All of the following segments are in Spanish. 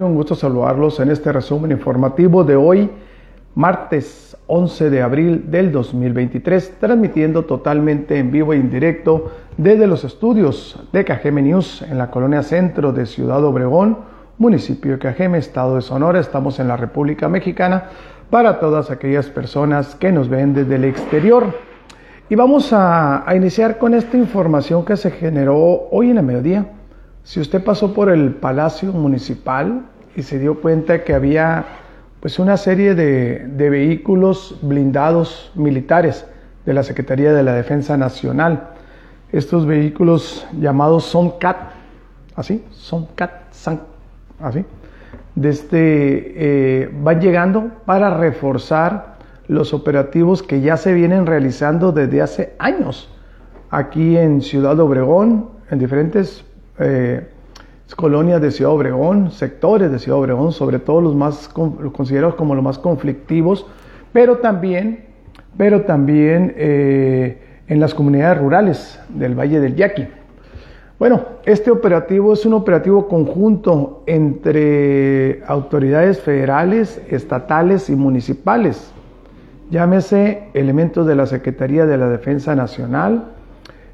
Un gusto saludarlos en este resumen informativo de hoy, martes 11 de abril del 2023, transmitiendo totalmente en vivo e indirecto desde los estudios de Cajeme News en la colonia centro de Ciudad Obregón, municipio de Cajeme, estado de Sonora. Estamos en la República Mexicana para todas aquellas personas que nos ven desde el exterior. Y vamos a, a iniciar con esta información que se generó hoy en el mediodía si usted pasó por el Palacio Municipal y se dio cuenta que había pues una serie de, vehículos blindados militares de la Secretaría de la Defensa Nacional, estos vehículos llamados SONCAT, así, SONCAT, así, desde, eh, van llegando para reforzar los operativos que ya se vienen realizando desde hace años aquí en Ciudad Obregón, en diferentes eh, colonias de Ciudad Obregón, sectores de Ciudad Obregón, sobre todo los más considerados como los más conflictivos, pero también, pero también eh, en las comunidades rurales del Valle del Yaqui. Bueno, este operativo es un operativo conjunto entre autoridades federales, estatales y municipales. Llámese elementos de la Secretaría de la Defensa Nacional,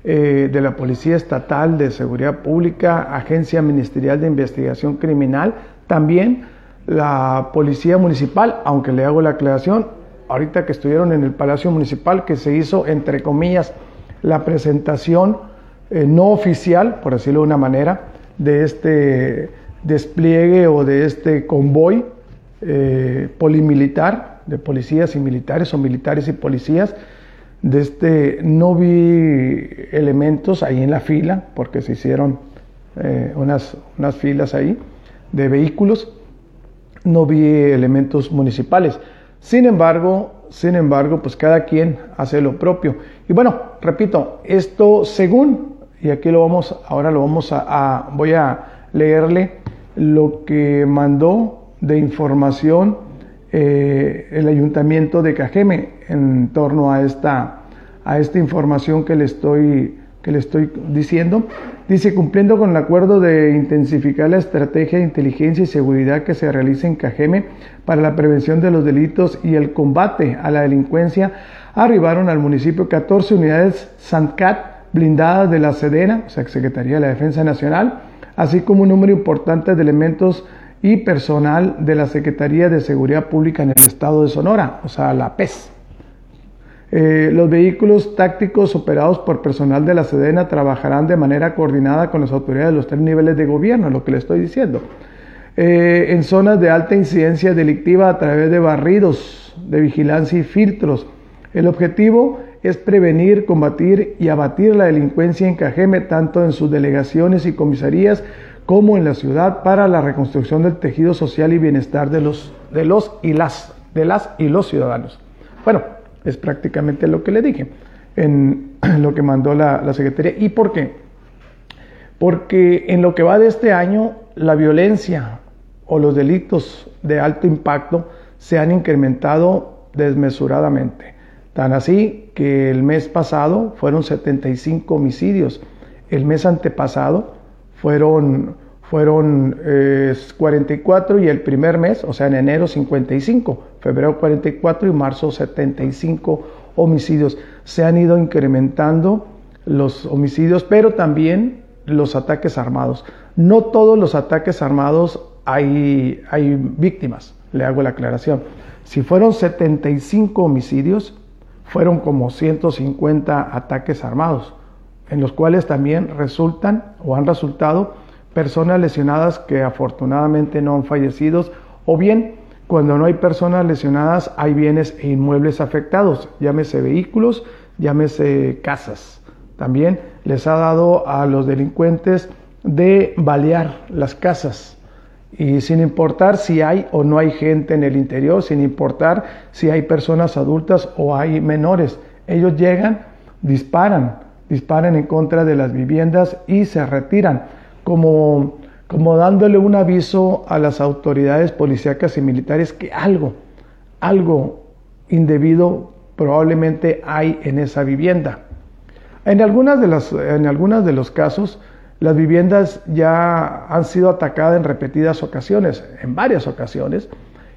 eh, de la Policía Estatal de Seguridad Pública, Agencia Ministerial de Investigación Criminal, también la Policía Municipal, aunque le hago la aclaración, ahorita que estuvieron en el Palacio Municipal, que se hizo, entre comillas, la presentación eh, no oficial, por decirlo de una manera, de este despliegue o de este convoy eh, polimilitar de policías y militares o militares y policías de este, no vi elementos ahí en la fila, porque se hicieron eh, unas, unas filas ahí de vehículos, no vi elementos municipales. Sin embargo, sin embargo, pues cada quien hace lo propio. Y bueno, repito, esto según, y aquí lo vamos, ahora lo vamos a voy a leerle lo que mandó de información eh, el ayuntamiento de Cajeme en torno a esta, a esta información que le, estoy, que le estoy diciendo. Dice, cumpliendo con el acuerdo de intensificar la estrategia de inteligencia y seguridad que se realiza en Cajeme para la prevención de los delitos y el combate a la delincuencia, arribaron al municipio 14 unidades SANCAT blindadas de la Sedena, o sea, Secretaría de la Defensa Nacional, así como un número importante de elementos y personal de la Secretaría de Seguridad Pública en el estado de Sonora, o sea, la PES. Eh, los vehículos tácticos operados por personal de la Sedena trabajarán de manera coordinada con las autoridades de los tres niveles de gobierno, lo que le estoy diciendo. Eh, en zonas de alta incidencia delictiva a través de barridos de vigilancia y filtros. El objetivo es prevenir, combatir y abatir la delincuencia en Cajeme, tanto en sus delegaciones y comisarías como en la ciudad para la reconstrucción del tejido social y bienestar de los, de los y las de las y los ciudadanos. Bueno, es prácticamente lo que le dije en lo que mandó la, la Secretaría. ¿Y por qué? Porque en lo que va de este año, la violencia o los delitos de alto impacto se han incrementado desmesuradamente. Tan así que el mes pasado fueron 75 homicidios, el mes antepasado fueron, fueron 44 eh, y el primer mes, o sea, en enero 55, febrero 44 y marzo 75 homicidios. Se han ido incrementando los homicidios, pero también los ataques armados. No todos los ataques armados hay, hay víctimas, le hago la aclaración. Si fueron 75 homicidios, fueron como 150 ataques armados en los cuales también resultan o han resultado personas lesionadas que afortunadamente no han fallecido, o bien cuando no hay personas lesionadas hay bienes e inmuebles afectados, llámese vehículos, llámese casas. También les ha dado a los delincuentes de balear las casas y sin importar si hay o no hay gente en el interior, sin importar si hay personas adultas o hay menores, ellos llegan, disparan, disparan en contra de las viviendas y se retiran, como, como dándole un aviso a las autoridades policíacas y militares que algo, algo indebido probablemente hay en esa vivienda. En algunas de, las, en algunas de los casos, Las viviendas ya han sido atacadas en repetidas ocasiones, en varias ocasiones,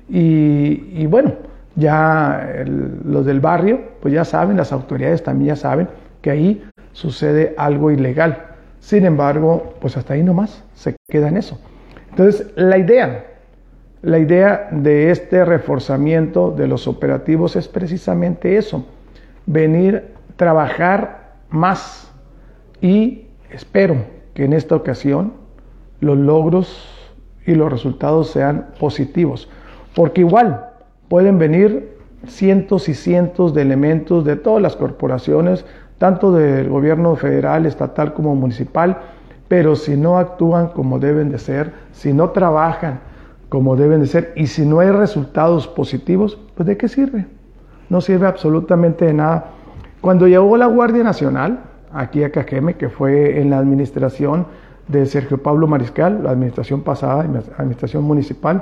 y, bueno, ya los del barrio, pues ya saben, las autoridades también ya saben que ahí sucede algo ilegal. Sin embargo, pues hasta ahí nomás se queda en eso. Entonces, la idea, la idea de este reforzamiento de los operativos es precisamente eso, venir, trabajar más y espero que en esta ocasión los logros y los resultados sean positivos, porque igual pueden venir cientos y cientos de elementos de todas las corporaciones, tanto del gobierno federal, estatal como municipal, pero si no actúan como deben de ser, si no trabajan como deben de ser y si no hay resultados positivos, pues ¿de qué sirve? No sirve absolutamente de nada. Cuando llegó la Guardia Nacional, aquí a Cajeme, que fue en la administración de Sergio Pablo Mariscal, la administración pasada, administración municipal,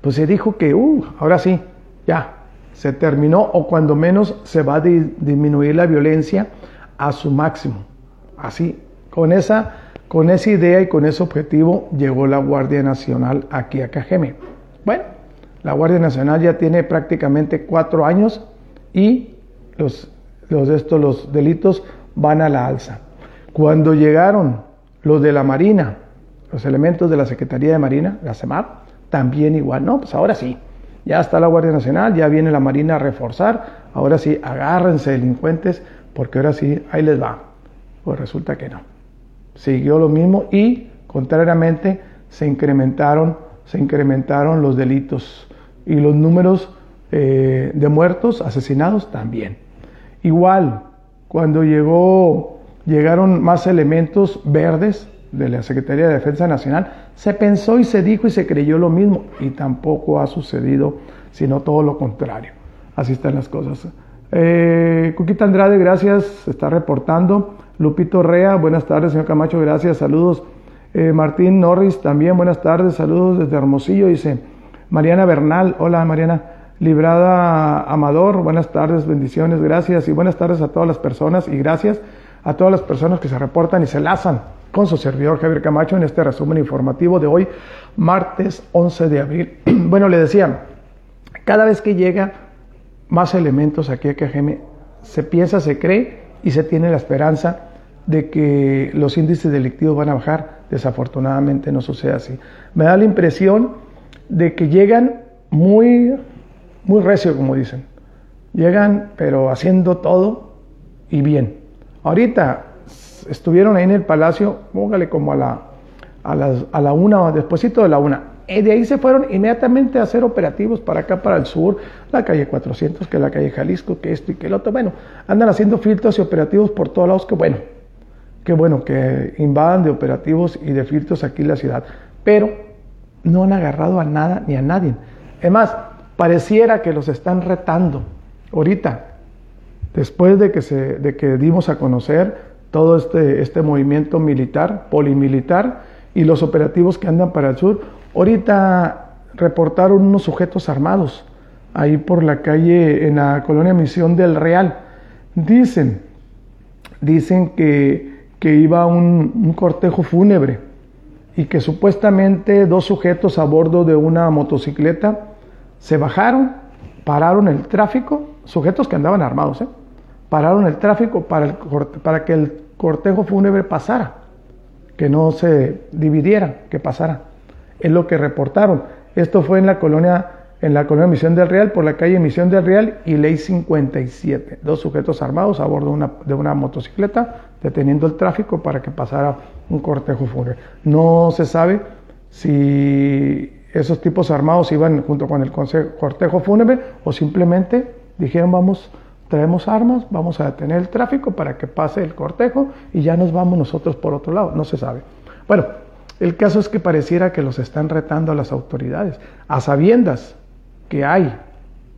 pues se dijo que, uh, ahora sí, ya, se terminó o cuando menos se va a disminuir la violencia a su máximo. Así, con esa, con esa idea y con ese objetivo llegó la Guardia Nacional aquí a Cajeme. Bueno, la Guardia Nacional ya tiene prácticamente cuatro años y los, los, estos, los delitos van a la alza. Cuando llegaron los de la Marina, los elementos de la Secretaría de Marina, la CEMAR, también igual, no, pues ahora sí, ya está la Guardia Nacional, ya viene la Marina a reforzar, ahora sí, agárrense delincuentes, porque ahora sí, ahí les va. Pues resulta que no. Siguió lo mismo y, contrariamente, se incrementaron, se incrementaron los delitos y los números eh, de muertos, asesinados también. Igual, cuando llegó, llegaron más elementos verdes de la Secretaría de Defensa Nacional, se pensó y se dijo y se creyó lo mismo y tampoco ha sucedido, sino todo lo contrario. Así están las cosas. Eh, Cuquita Andrade, gracias, está reportando. Lupito Rea, buenas tardes, señor Camacho, gracias, saludos. Eh, Martín Norris, también buenas tardes, saludos desde Hermosillo, dice Mariana Bernal, hola Mariana. Librada Amador, buenas tardes, bendiciones, gracias y buenas tardes a todas las personas y gracias a todas las personas que se reportan y se lazan con su servidor Javier Camacho en este resumen informativo de hoy, martes 11 de abril. bueno, le decía, cada vez que llega más elementos aquí a KGM, se piensa, se cree y se tiene la esperanza de que los índices delictivos van a bajar. Desafortunadamente no sucede así. Me da la impresión de que llegan muy muy recio, como dicen. Llegan, pero haciendo todo y bien. Ahorita estuvieron ahí en el palacio, póngale como a la, a, las, a la una o despuésito de la una. Y de ahí se fueron inmediatamente a hacer operativos para acá, para el sur, la calle 400, que la calle Jalisco, que esto y que el otro. Bueno, andan haciendo filtros y operativos por todos lados, que bueno, que bueno, que invadan de operativos y de filtros aquí en la ciudad. Pero no han agarrado a nada ni a nadie. Es más, pareciera que los están retando. Ahorita, después de que, se, de que dimos a conocer todo este, este movimiento militar, polimilitar, y los operativos que andan para el sur, ahorita reportaron unos sujetos armados ahí por la calle en la colonia Misión del Real. Dicen, dicen que, que iba un, cortejo fúnebre y que supuestamente dos sujetos a bordo de una motocicleta se bajaron, pararon el tráfico, sujetos que andaban armados, ¿eh? pararon el tráfico para, para que el cortejo fúnebre pasara, que no se dividiera, que pasara. Es lo que reportaron. Esto fue en la colonia, en la colonia Misión del Real, por la calle Misión del Real y Ley 57. Dos sujetos armados a bordo de una, de una motocicleta deteniendo el tráfico para que pasara un cortejo fúnebre. No se sabe si esos tipos armados iban junto con el cortejo fúnebre o simplemente dijeron vamos, traemos armas, vamos a detener el tráfico para que pase el cortejo y ya nos vamos nosotros por otro lado, no se sabe. Bueno, el caso es que pareciera que los están retando a las autoridades, a sabiendas que hay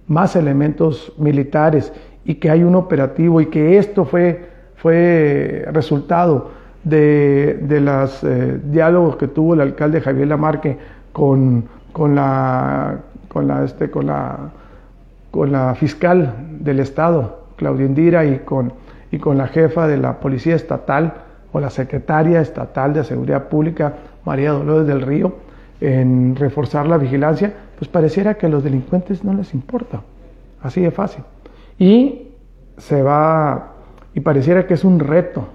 más elementos militares y que hay un operativo y que esto fue, fue resultado de, de los eh, diálogos que tuvo el alcalde Javier Lamarque con, con, la, con, la, este, con, la, con la fiscal del Estado, Claudia Indira, y con, y con la jefa de la Policía Estatal, o la secretaria estatal de Seguridad Pública, María Dolores del Río, en reforzar la vigilancia, pues pareciera que a los delincuentes no les importa. Así de fácil. Y se va, y pareciera que es un reto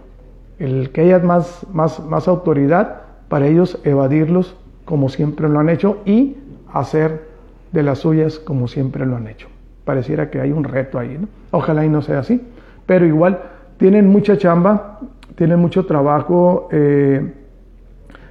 el que haya más, más, más autoridad para ellos evadirlos como siempre lo han hecho y hacer de las suyas como siempre lo han hecho. Pareciera que hay un reto ahí, ¿no? Ojalá y no sea así, pero igual tienen mucha chamba, tienen mucho trabajo, eh,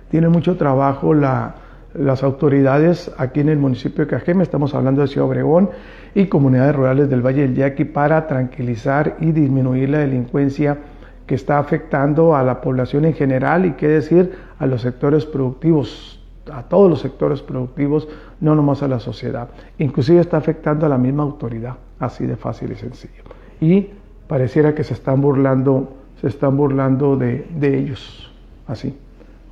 tienen mucho trabajo la, las autoridades aquí en el municipio de Cajeme, estamos hablando de Ciudad Obregón y comunidades rurales del Valle del Yaqui para tranquilizar y disminuir la delincuencia que está afectando a la población en general y qué decir a los sectores productivos, a todos los sectores productivos, no nomás a la sociedad. Inclusive está afectando a la misma autoridad, así de fácil y sencillo. Y pareciera que se están burlando, se están burlando de, ellos, así.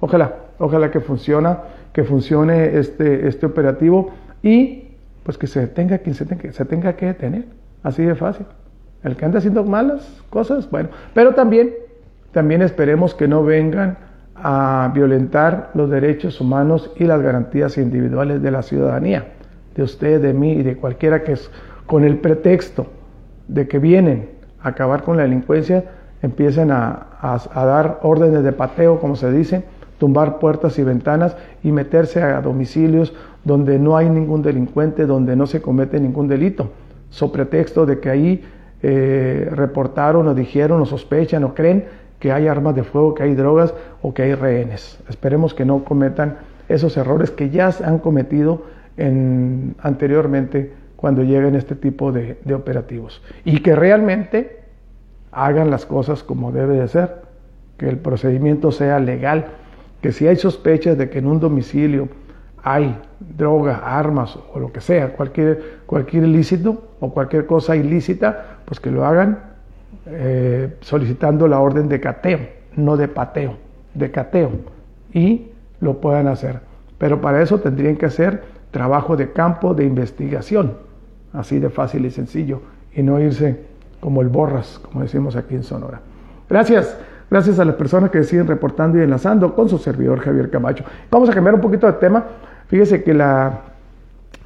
Ojalá, ojalá que funcione, que funcione este, este operativo y pues que se tenga quien se tenga, se tenga que detener, así de fácil. El que anda haciendo malas cosas, bueno, pero también, también esperemos que no vengan a violentar los derechos humanos y las garantías individuales de la ciudadanía, de usted, de mí y de cualquiera que es con el pretexto de que vienen a acabar con la delincuencia, empiecen a, a dar órdenes de pateo, como se dice, tumbar puertas y ventanas y meterse a domicilios donde no hay ningún delincuente, donde no se comete ningún delito, so pretexto de que ahí eh, reportaron o dijeron o sospechan o creen que hay armas de fuego, que hay drogas o que hay rehenes. Esperemos que no cometan esos errores que ya se han cometido en, anteriormente cuando lleguen este tipo de, de operativos. Y que realmente hagan las cosas como debe de ser, que el procedimiento sea legal, que si hay sospechas de que en un domicilio hay droga, armas o lo que sea, cualquier, cualquier ilícito o cualquier cosa ilícita, pues que lo hagan eh, solicitando la orden de cateo, no de pateo, de cateo, y lo puedan hacer. Pero para eso tendrían que hacer trabajo de campo de investigación, así de fácil y sencillo, y no irse como el borras, como decimos aquí en Sonora. Gracias. Gracias a las personas que siguen reportando y enlazando con su servidor Javier Camacho. Vamos a cambiar un poquito de tema. Fíjese que la,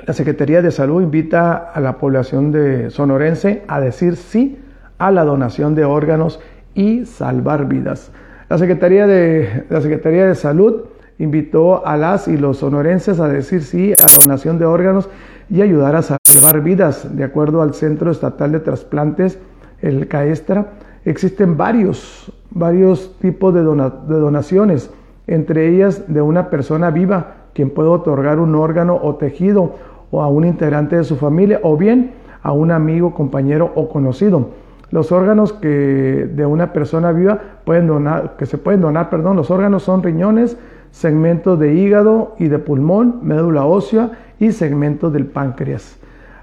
la Secretaría de Salud invita a la población de sonorense a decir sí a la donación de órganos y salvar vidas. La Secretaría de, la Secretaría de Salud invitó a las y los sonorenses a decir sí a la donación de órganos y ayudar a salvar vidas. De acuerdo al Centro Estatal de Trasplantes, el CAESTRA, existen varios, varios tipos de, de donaciones, entre ellas de una persona viva quien puede otorgar un órgano o tejido o a un integrante de su familia o bien a un amigo, compañero o conocido. Los órganos que de una persona viva pueden donar, que se pueden donar, perdón, los órganos son riñones, segmentos de hígado y de pulmón, médula ósea y segmentos del páncreas.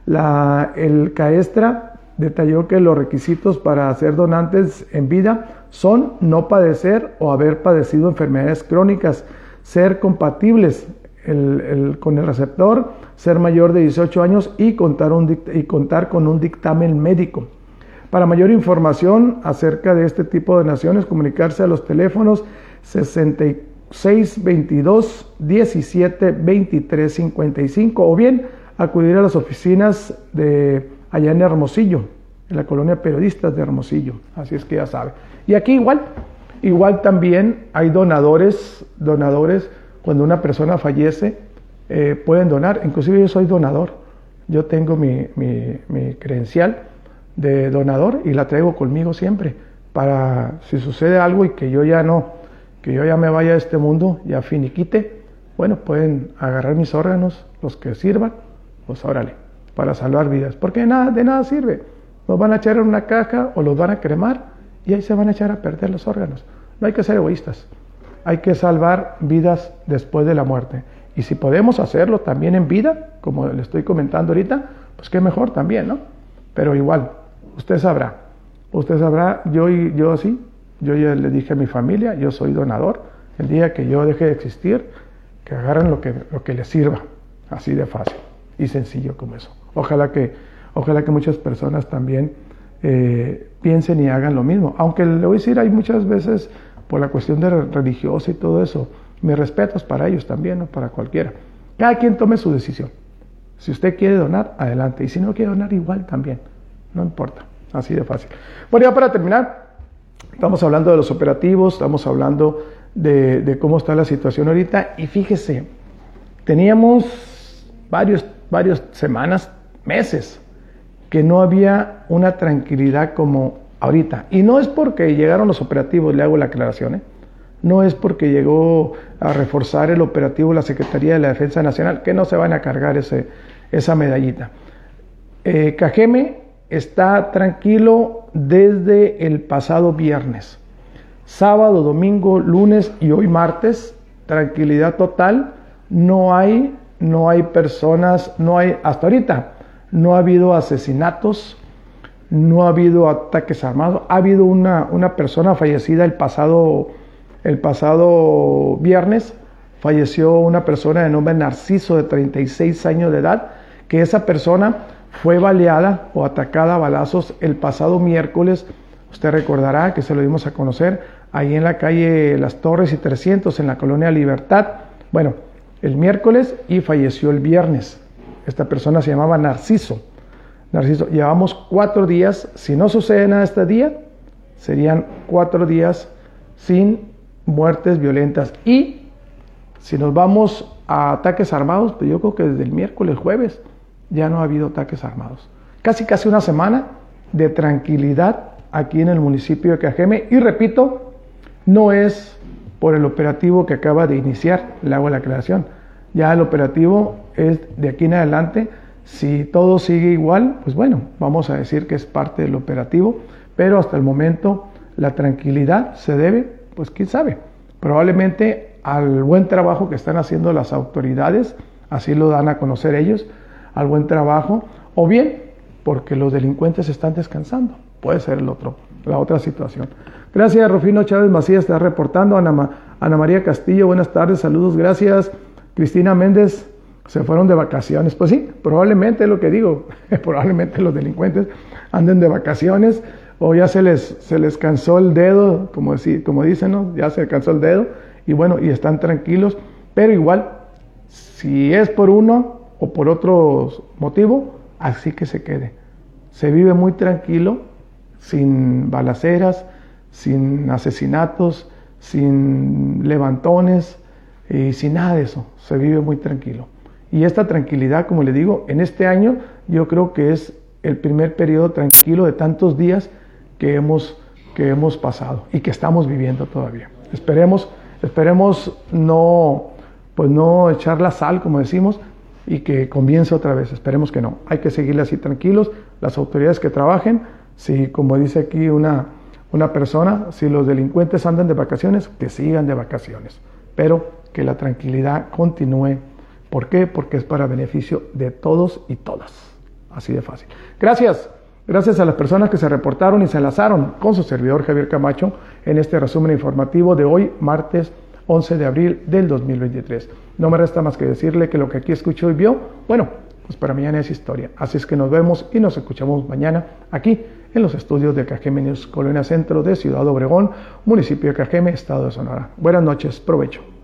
La, el CAESTRA detalló que los requisitos para ser donantes en vida son no padecer o haber padecido enfermedades crónicas, ser compatibles con el receptor, ser mayor de 18 años y contar, y contar con un dictamen médico. Para mayor información acerca de este tipo de naciones, comunicarse a los teléfonos 6622 17 23 55 o bien acudir a las oficinas de allá en Hermosillo, en la colonia Periodistas de Hermosillo. Así es que ya sabe. Y aquí igual, igual también hay donadores, donadores cuando una persona fallece, eh, pueden donar. Inclusive yo soy donador. Yo tengo mi, credencial de donador y la traigo conmigo siempre para si sucede algo y que yo ya no, que yo ya me vaya de este mundo, ya finiquite, bueno, pueden agarrar mis órganos, los que sirvan, pues órale, para salvar vidas. Porque nada, de nada sirve. Los van a echar en una caja o los van a cremar y ahí se van a echar a perder los órganos. No hay que ser egoístas hay que salvar vidas después de la muerte. Y si podemos hacerlo también en vida, como le estoy comentando ahorita, pues qué mejor también, ¿no? Pero igual, usted sabrá, usted sabrá, yo, yo así, yo ya le dije a mi familia, yo soy donador, el día que yo deje de existir, que agarren lo que, lo que les sirva, así de fácil y sencillo como eso. Ojalá que, ojalá que muchas personas también eh, piensen y hagan lo mismo. Aunque le voy a decir, hay muchas veces por la cuestión de religiosa y todo eso. Mis respetos para ellos también, no para cualquiera. Cada quien tome su decisión. Si usted quiere donar, adelante. Y si no quiere donar, igual también. No importa. Así de fácil. Bueno, ya para terminar, estamos hablando de los operativos, estamos hablando de, cómo está la situación ahorita. Y fíjese, teníamos varios, varias semanas, meses, que no había una tranquilidad como ahorita. Y no es porque llegaron los operativos, le hago la aclaración, ¿eh? no es porque llegó a reforzar el operativo la Secretaría de la Defensa Nacional, que no se van a cargar ese, esa medallita. Eh, Cajeme está tranquilo desde el pasado viernes. Sábado, domingo, lunes y hoy martes, tranquilidad total. No hay, no hay personas, no hay, hasta ahorita, no ha habido asesinatos, no ha habido ataques armados. Ha habido una, una persona fallecida el pasado, el pasado viernes. Falleció una persona de nombre Narciso de 36 años de edad, que esa persona fue baleada o atacada a balazos el pasado miércoles. Usted recordará que se lo dimos a conocer ahí en la calle Las Torres y 300 en la colonia Libertad. Bueno, el miércoles y falleció el viernes. Esta persona se llamaba Narciso. Narciso, llevamos cuatro días, si no sucede nada este día, serían cuatro días sin muertes violentas. Y si nos vamos a ataques armados, pues yo creo que desde el miércoles, jueves, ya no ha habido ataques armados. Casi casi una semana de tranquilidad aquí en el municipio de Cajeme. Y repito, no es por el operativo que acaba de iniciar, le hago la aclaración. Ya el operativo es de aquí en adelante. Si todo sigue igual, pues bueno, vamos a decir que es parte del operativo, pero hasta el momento la tranquilidad se debe, pues quién sabe, probablemente al buen trabajo que están haciendo las autoridades, así lo dan a conocer ellos, al buen trabajo, o bien porque los delincuentes están descansando. Puede ser el otro, la otra situación. Gracias, Rufino Chávez Macías, está reportando. Ana, Ana María Castillo, buenas tardes, saludos, gracias. Cristina Méndez, se fueron de vacaciones. Pues sí, probablemente lo que digo, probablemente los delincuentes anden de vacaciones o ya se les, se les cansó el dedo, como, como dicen, ¿no? ya se cansó el dedo y bueno, y están tranquilos, pero igual, si es por uno, o por otro motivo, así que se quede. Se vive muy tranquilo, sin balaceras, sin asesinatos, sin levantones y sin nada de eso. Se vive muy tranquilo. Y esta tranquilidad, como le digo, en este año yo creo que es el primer periodo tranquilo de tantos días que hemos, que hemos pasado y que estamos viviendo todavía. Esperemos, esperemos no, pues no echar la sal, como decimos, y que comience otra vez. Esperemos que no. Hay que seguirle así tranquilos. Las autoridades que trabajen, si como dice aquí una, una persona, si los delincuentes andan de vacaciones, que sigan de vacaciones. Pero que la tranquilidad continúe. ¿Por qué? Porque es para beneficio de todos y todas. Así de fácil. Gracias. Gracias a las personas que se reportaron y se enlazaron con su servidor Javier Camacho en este resumen informativo de hoy, martes 11 de abril del 2023. No me resta más que decirle que lo que aquí escuchó y vio, bueno, pues para mañana es historia. Así es que nos vemos y nos escuchamos mañana aquí en los estudios de Cajeme News, Colonia Centro de Ciudad Obregón, municipio de Cajeme, Estado de Sonora. Buenas noches, provecho.